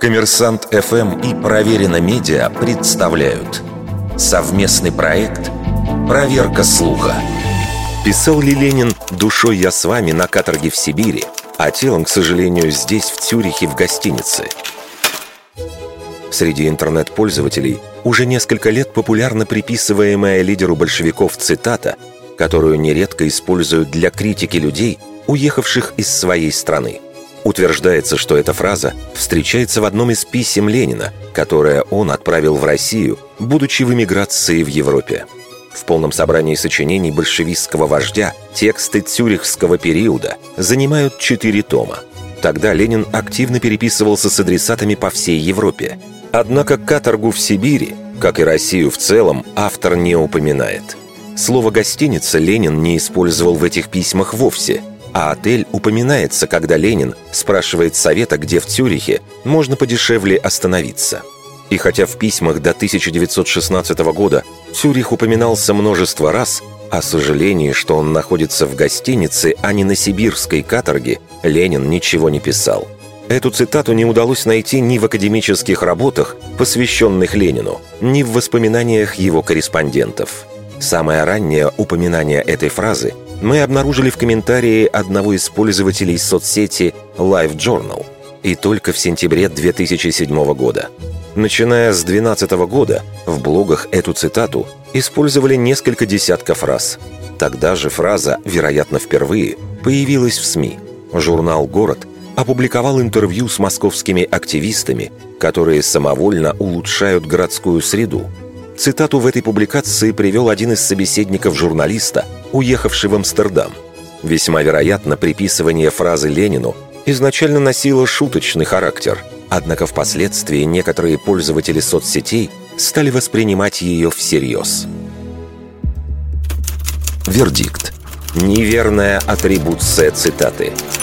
Коммерсант ФМ и Проверено Медиа представляют совместный проект «Проверка слуха». Писал ли Ленин «Душой я с вами на каторге в Сибири», а телом, к сожалению, здесь, в Цюрихе, в гостинице? Среди интернет-пользователей уже несколько лет популярна приписываемая лидеру большевиков цитата, которую нередко используют для критики людей, уехавших из своей страны – Утверждается, что эта фраза встречается в одном из писем Ленина, которое он отправил в Россию, будучи в эмиграции в Европе. В полном собрании сочинений большевистского вождя тексты цюрихского периода занимают четыре тома. Тогда Ленин активно переписывался с адресатами по всей Европе. Однако каторгу в Сибири, как и Россию в целом, автор не упоминает. Слово «гостиница» Ленин не использовал в этих письмах вовсе – а отель упоминается, когда Ленин спрашивает совета, где в Цюрихе можно подешевле остановиться. И хотя в письмах до 1916 года Цюрих упоминался множество раз, о сожалении, что он находится в гостинице, а не на сибирской каторге, Ленин ничего не писал. Эту цитату не удалось найти ни в академических работах, посвященных Ленину, ни в воспоминаниях его корреспондентов. Самое раннее упоминание этой фразы – мы обнаружили в комментарии одного из пользователей соцсети LiveJournal и только в сентябре 2007 года. Начиная с 2012 года в блогах эту цитату использовали несколько десятков раз. Тогда же фраза, вероятно, впервые, появилась в СМИ. Журнал «Город» опубликовал интервью с московскими активистами, которые самовольно улучшают городскую среду. Цитату в этой публикации привел один из собеседников журналиста, уехавший в Амстердам. Весьма вероятно, приписывание фразы Ленину изначально носило шуточный характер, однако впоследствии некоторые пользователи соцсетей стали воспринимать ее всерьез. Вердикт. Неверная атрибуция цитаты –